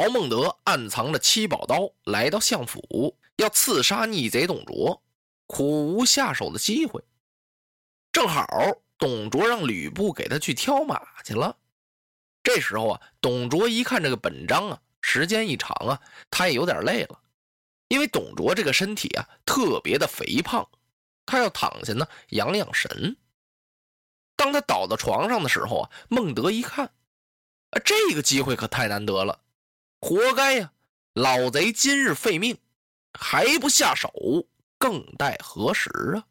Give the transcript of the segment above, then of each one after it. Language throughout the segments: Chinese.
曹孟德暗藏着七宝刀，来到相府，要刺杀逆贼董卓，苦无下手的机会。正好董卓让吕布给他去挑马去了。这时候啊，董卓一看这个本章啊，时间一长啊，他也有点累了，因为董卓这个身体啊特别的肥胖，他要躺下呢养养神。当他倒到床上的时候啊，孟德一看，啊，这个机会可太难得了。活该呀！老贼今日废命，还不下手，更待何时啊？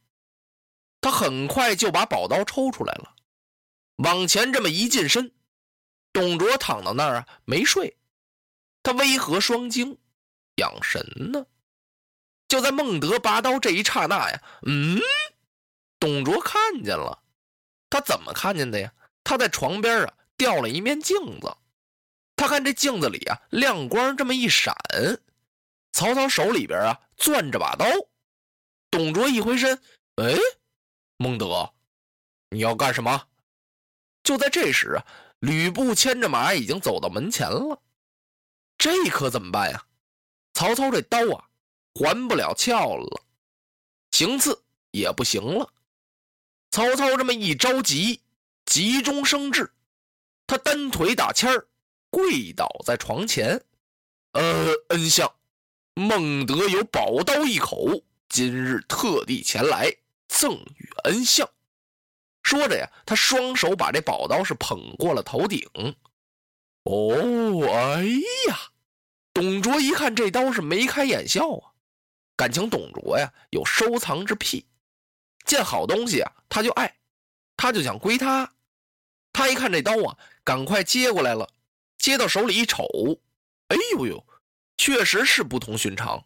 他很快就把宝刀抽出来了，往前这么一近身，董卓躺到那儿啊，没睡，他微合双睛，养神呢。就在孟德拔刀这一刹那呀，嗯，董卓看见了，他怎么看见的呀？他在床边啊，掉了一面镜子。他看这镜子里啊，亮光这么一闪，曹操手里边啊攥着把刀。董卓一回身，哎，孟德，你要干什么？就在这时啊，吕布牵着马已经走到门前了。这可怎么办呀？曹操这刀啊，还不了鞘了，行刺也不行了。曹操这么一着急，急中生智，他单腿打签儿。跪倒在床前，呃，恩相，孟德有宝刀一口，今日特地前来赠与恩相。说着呀，他双手把这宝刀是捧过了头顶。哦，哎呀，董卓一看这刀是眉开眼笑啊，感情董卓呀有收藏之癖，见好东西啊他就爱，他就想归他。他一看这刀啊，赶快接过来了。接到手里一瞅，哎呦呦，确实是不同寻常。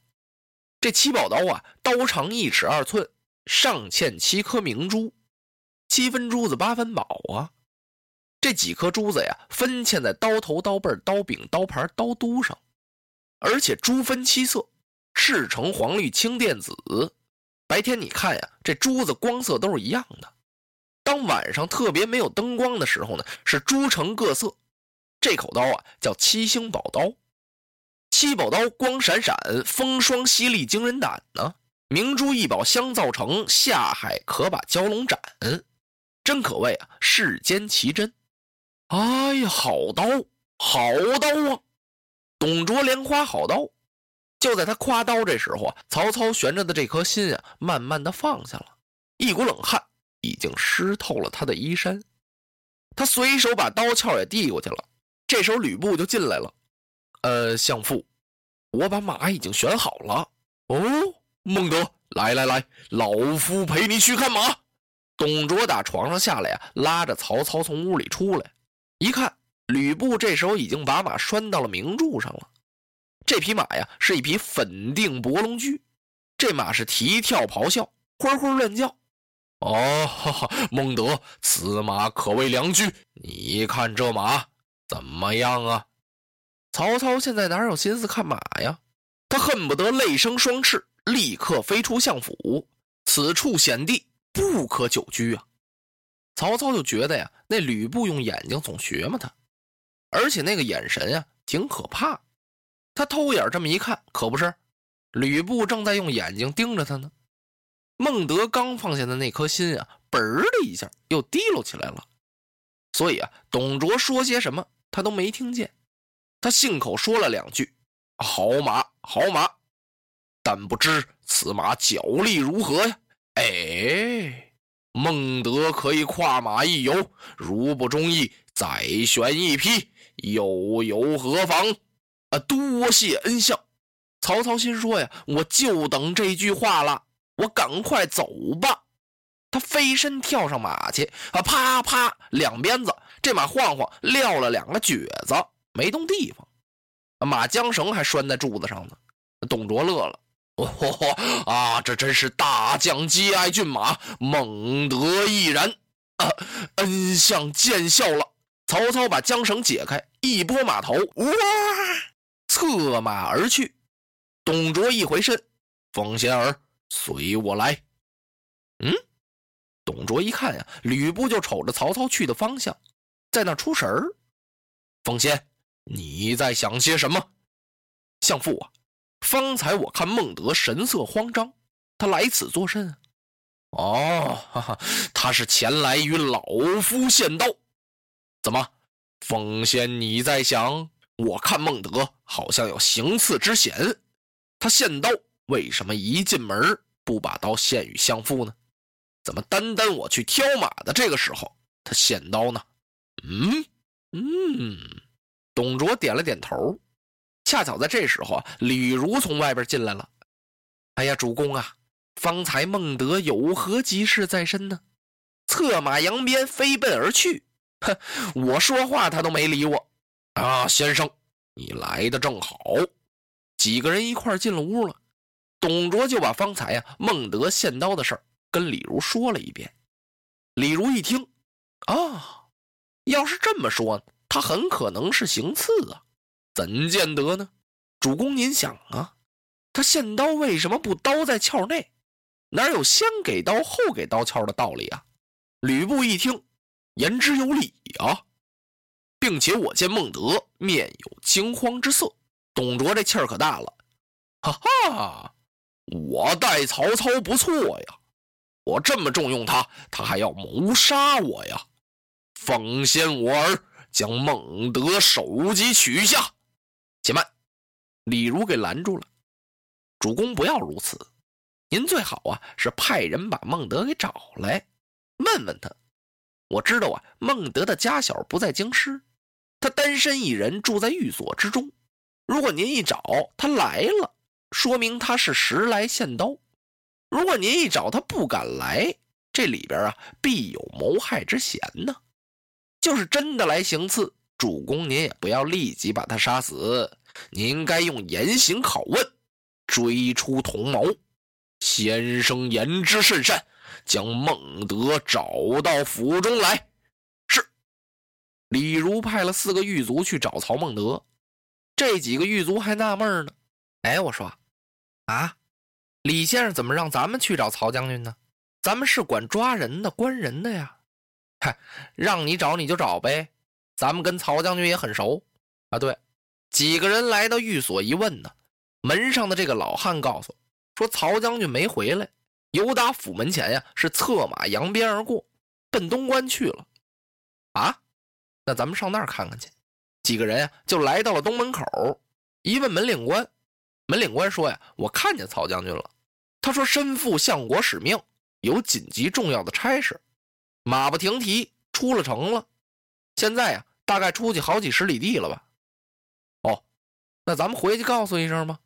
这七宝刀啊，刀长一尺二寸，上嵌七颗明珠，七分珠子八分宝啊。这几颗珠子呀，分嵌在刀头、刀背、刀柄、刀盘、刀都上，而且珠分七色：赤橙黄绿青靛紫。白天你看呀，这珠子光色都是一样的；当晚上特别没有灯光的时候呢，是珠成各色。这口刀啊，叫七星宝刀。七宝刀光闪闪，风霜犀利，惊人胆呢。明珠一宝相造成，下海可把蛟龙斩。真可谓啊，世间奇珍。哎呀，好刀，好刀啊！董卓连夸好刀。就在他夸刀这时候啊，曹操悬着的这颗心啊，慢慢的放下了，一股冷汗已经湿透了他的衣衫。他随手把刀鞘也递过去了。这时候吕布就进来了，呃，相父，我把马已经选好了。哦，孟德，来来来，老夫陪你去看马。董卓打床上下来呀，拉着曹操从屋里出来，一看吕布这时候已经把马拴到了明柱上了。这匹马呀，是一匹粉定博龙驹，这马是蹄跳咆哮，欢欢乱叫。哦，哈哈，孟德，此马可谓良驹，你看这马。怎么样啊？曹操现在哪有心思看马呀？他恨不得累生双翅，立刻飞出相府。此处险地，不可久居啊！曹操就觉得呀，那吕布用眼睛总学嘛他，而且那个眼神呀，挺可怕。他偷眼这么一看，可不是，吕布正在用眼睛盯着他呢。孟德刚放下的那颗心啊，嘣的一下又提溜起来了。所以啊，董卓说些什么？他都没听见，他信口说了两句：“好马，好马。”但不知此马脚力如何呀？哎，孟德可以跨马一游，如不中意，再选一匹，又有何妨？啊，多谢恩相。曹操心说呀，我就等这句话了，我赶快走吧。他飞身跳上马去，啊，啪啪两鞭子，这马晃晃撂了两个蹶子，没动地方。马缰绳还拴在柱子上呢。董卓乐了，哦啊，这真是大将接爱骏马，孟德亦然，啊，恩相见笑了。曹操把缰绳解开，一拨马头，哇，策马而去。董卓一回身，风仙儿，随我来。嗯，卓一看呀，吕布就瞅着曹操去的方向，在那出神儿。风仙，你在想些什么？相父啊，方才我看孟德神色慌张，他来此作甚？哦，哈哈，他是前来与老夫献刀。怎么，风仙你在想？我看孟德好像有行刺之嫌。他献刀，为什么一进门不把刀献与相父呢？怎么单单我去挑马的这个时候，他献刀呢？嗯嗯，董卓点了点头。恰巧在这时候啊，李儒从外边进来了。哎呀，主公啊，方才孟德有何急事在身呢？策马扬鞭飞奔而去。哼，我说话他都没理我。啊，先生，你来的正好。几个人一块进了屋了，董卓就把方才呀孟德献刀的事儿跟李儒说了一遍。李儒一听，啊，要是这么说，他很可能是行刺啊，怎见得呢？主公您想啊，他献刀为什么不刀在鞘内？哪有先给刀后给刀鞘的道理啊？吕布一听，言之有理啊，并且我见孟德面有惊慌之色。董卓这气儿可大了，哈哈！我待曹操不错呀，我这么重用他，他还要谋杀我呀！奉先我儿将孟德首级取下。且慢，李儒给拦住了。主公不要如此，您最好啊是派人把孟德给找来，问问他。我知道啊，孟德的家小不在京师，他单身一人住在寓所之中。如果您一找他来了，说明他是时来献刀；如果您一找他不敢来，这里边啊必有谋害之嫌呢。就是真的来行刺，主公您也不要立即把他杀死，您应该用严刑拷问，追出同谋。先生言之甚善，将孟德找到府中来。是。李儒派了四个狱卒去找曹孟德。这几个狱卒还纳闷呢，哎，我说，啊，李先生怎么让咱们去找曹将军呢？咱们是管抓人的、关人的呀。嗨，让你找你就找呗，咱们跟曹将军也很熟啊。对，几个人来到寓所一问呢，门上的这个老汉告诉说，曹将军没回来，由打府门前呀，是策马扬鞭而过，奔东关去了。啊，那咱们上那儿看看去。几个人呀，就来到了东门口，一问门领官，门领官说呀：“我看见曹将军了。”他说：“身负相国使命，有紧急重要的差事，马不停蹄出了城了。现在呀，大概出去好几十里地了吧？”哦，那咱们回去告诉一声吧。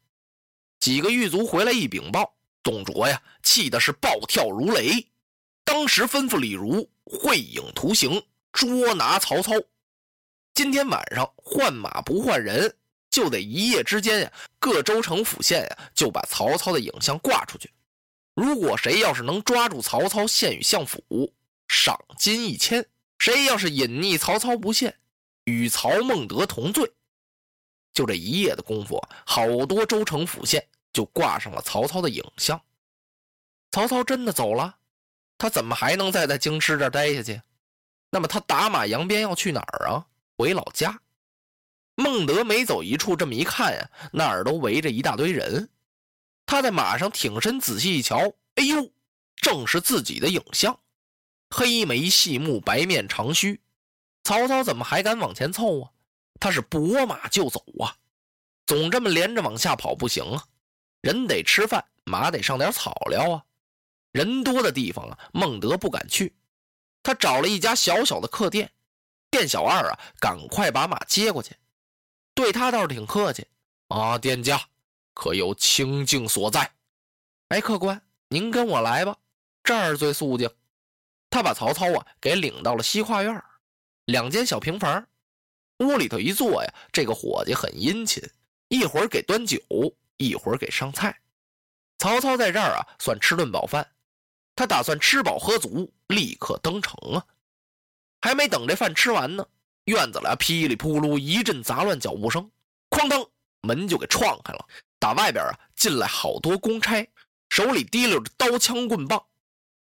几个狱卒回来一禀报，董卓呀，气的是暴跳如雷，当时吩咐李儒绘影图形，捉拿曹操。今天晚上换马不换人，就得一夜之间呀，各州城府县呀，就把曹操的影像挂出去。如果谁要是能抓住曹操献与相府，赏金一千；谁要是隐匿曹操不献，与曹孟德同罪。就这一夜的功夫，好多州城府县就挂上了曹操的影像。曹操真的走了，他怎么还能再在京师这待下去？那么他打马扬鞭要去哪儿啊？回老家，孟德每走一处，这么一看呀，那儿都围着一大堆人。他在马上挺身仔细一瞧，哎呦，正是自己的影像，黑眉细目，白面长须。曹操怎么还敢往前凑啊？他是拨马就走啊，总这么连着往下跑不行啊，人得吃饭，马得上点草料啊。人多的地方啊，孟德不敢去，他找了一家小小的客店。店小二啊，赶快把马接过去，对他倒是挺客气啊。店家，可有清净所在？哎，客官，您跟我来吧，这儿最肃静。他把曹操啊给领到了西跨院，两间小平房，屋里头一坐呀，这个伙计很殷勤，一会儿给端酒，一会儿给上菜。曹操在这儿啊算吃顿饱饭，他打算吃饱喝足，立刻登城啊。还没等这饭吃完呢，院子里噼里扑噜一阵杂乱脚步声，哐当，门就给撞开了。打外边啊进来好多公差，手里提溜着刀枪棍棒。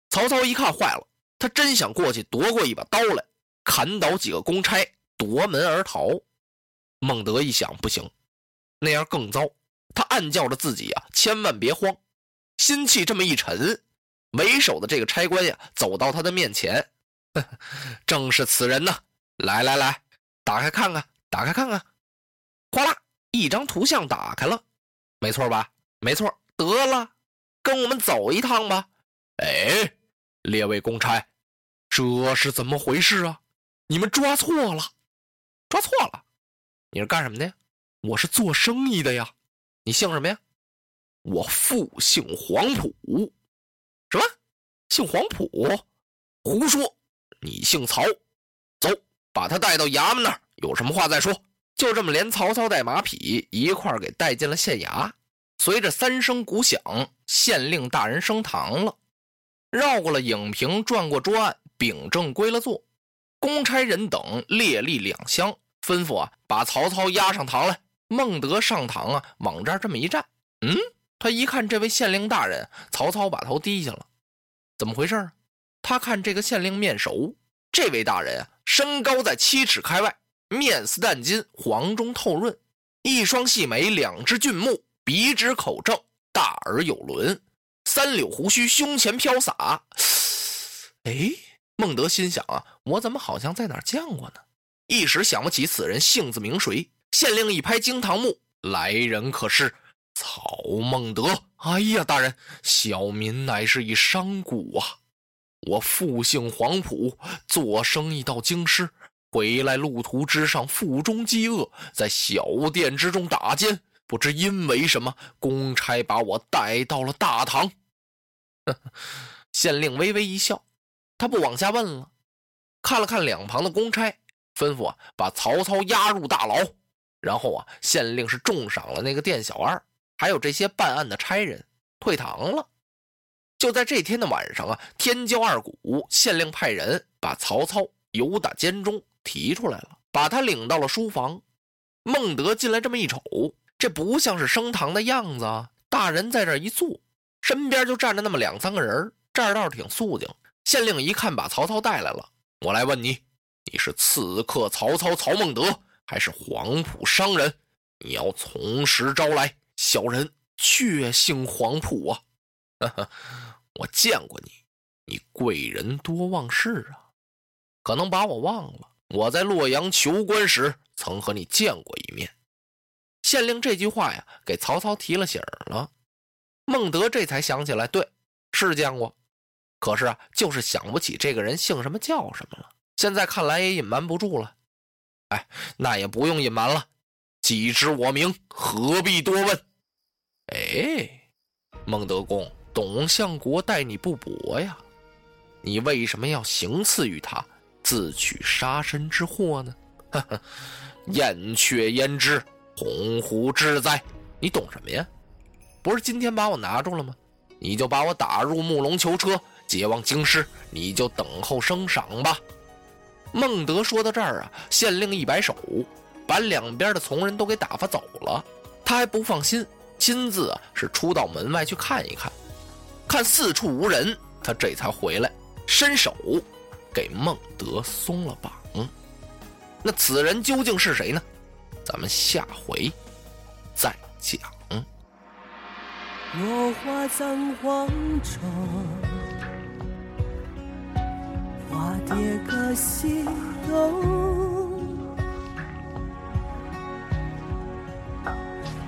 曹操一看坏了，他真想过去夺过一把刀来，砍倒几个公差，夺门而逃。孟德一想，不行，那样更糟。他暗叫着自己啊，千万别慌。心气这么一沉，为首的这个差官呀，走到他的面前。正是此人呢！来来来，打开看看，打开看看。哗啦，一张图像打开了，没错吧？没错，得了，跟我们走一趟吧。哎，列位公差，这是怎么回事啊？你们抓错了，抓错了。你是干什么的呀？我是做生意的呀。你姓什么呀？我父姓黄埔。什么？姓黄埔？胡说！你姓曹，把他带到衙门那儿，有什么话再说。就这么，连曹操带马匹一块儿给带进了县衙。随着三声鼓响，县令大人升堂了，绕过了影屏，转过桌案，秉正归了座。公差人等列立两厢，吩咐啊，把曹操押上堂来。孟德上堂啊，往这儿这么一站，嗯，他一看这位县令大人，曹操把头低下了，怎么回事啊？他看这个县令面熟，这位大人啊，身高在七尺开外，面似淡金，黄中透润，一双细眉，两只俊目，鼻直口正，大耳有轮，三绺胡须胸前飘洒。哎，孟德心想啊，我怎么好像在哪儿见过呢？一时想不起此人姓字名谁。县令一拍惊堂木，来人可是曹孟德？哎呀，大人，小民乃是一商贾啊。我复姓黄埔，做生意到京师，回来路途之上，腹中饥饿，在小店之中打尖，不知因为什么，公差把我带到了大堂。县令微微一笑，他不往下问了，看了看两旁的公差，吩咐啊，把曹操押入大牢。然后啊，县令是重赏了那个店小二，还有这些办案的差人，退堂了。就在这天的晚上啊，天骄二鼓，县令派人把曹操由打监中提出来了，把他领到了书房。孟德进来这么一瞅，这不像是升堂的样子啊！大人在这一坐，身边就站着那么两三个人，这儿倒是挺肃静。县令一看把曹操带来了，我来问你，你是刺客曹操曹孟德，还是黄埔商人？你要从实招来。小人确姓黄埔啊！哈哈。我见过你，你贵人多忘事啊，可能把我忘了。我在洛阳求官时曾和你见过一面。县令这句话呀，给曹操提了醒了。孟德这才想起来，对，是见过，可是啊，就是想不起这个人姓什么叫什么了。现在看来也隐瞒不住了。哎，那也不用隐瞒了，既知我名，何必多问？哎，孟德公。董相国待你不薄呀，你为什么要行刺于他，自取杀身之祸呢？呵呵，燕雀焉知鸿鹄之哉？你懂什么呀？不是今天把我拿住了吗？你就把我打入木龙囚车，解往京师，你就等候升赏吧。孟德说到这儿啊，县令一摆手，把两边的从人都给打发走了。他还不放心，亲自啊是出到门外去看一看。看四处无人，他这才回来，伸手给孟德松了绑。那此人究竟是谁呢？咱们下回再讲。落花葬黄冢，花蝶各西东。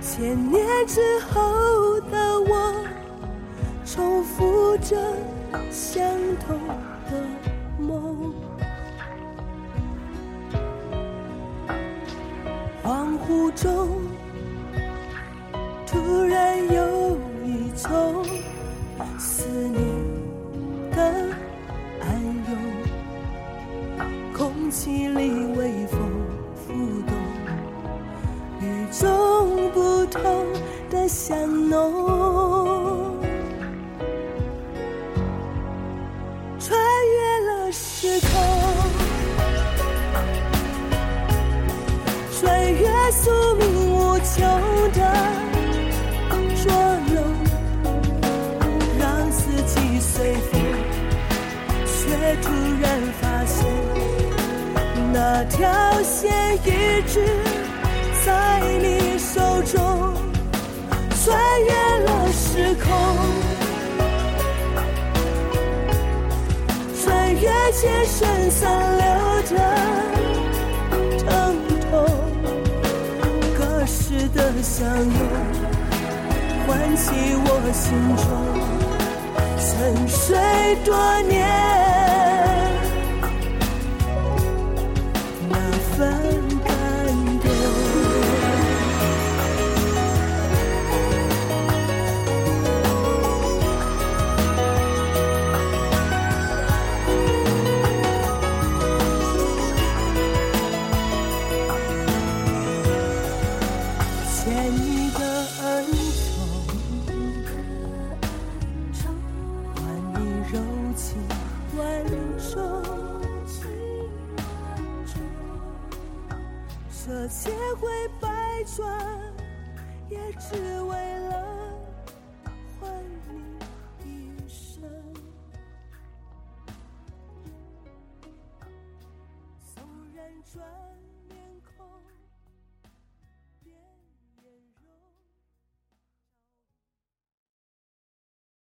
千年之后的我。重复着相同宿命无穷的捉弄，让四季随风，却突然发现那条线一直在你手中，穿越了时空，穿越千山散流的的相拥，唤起我心中沉睡多年。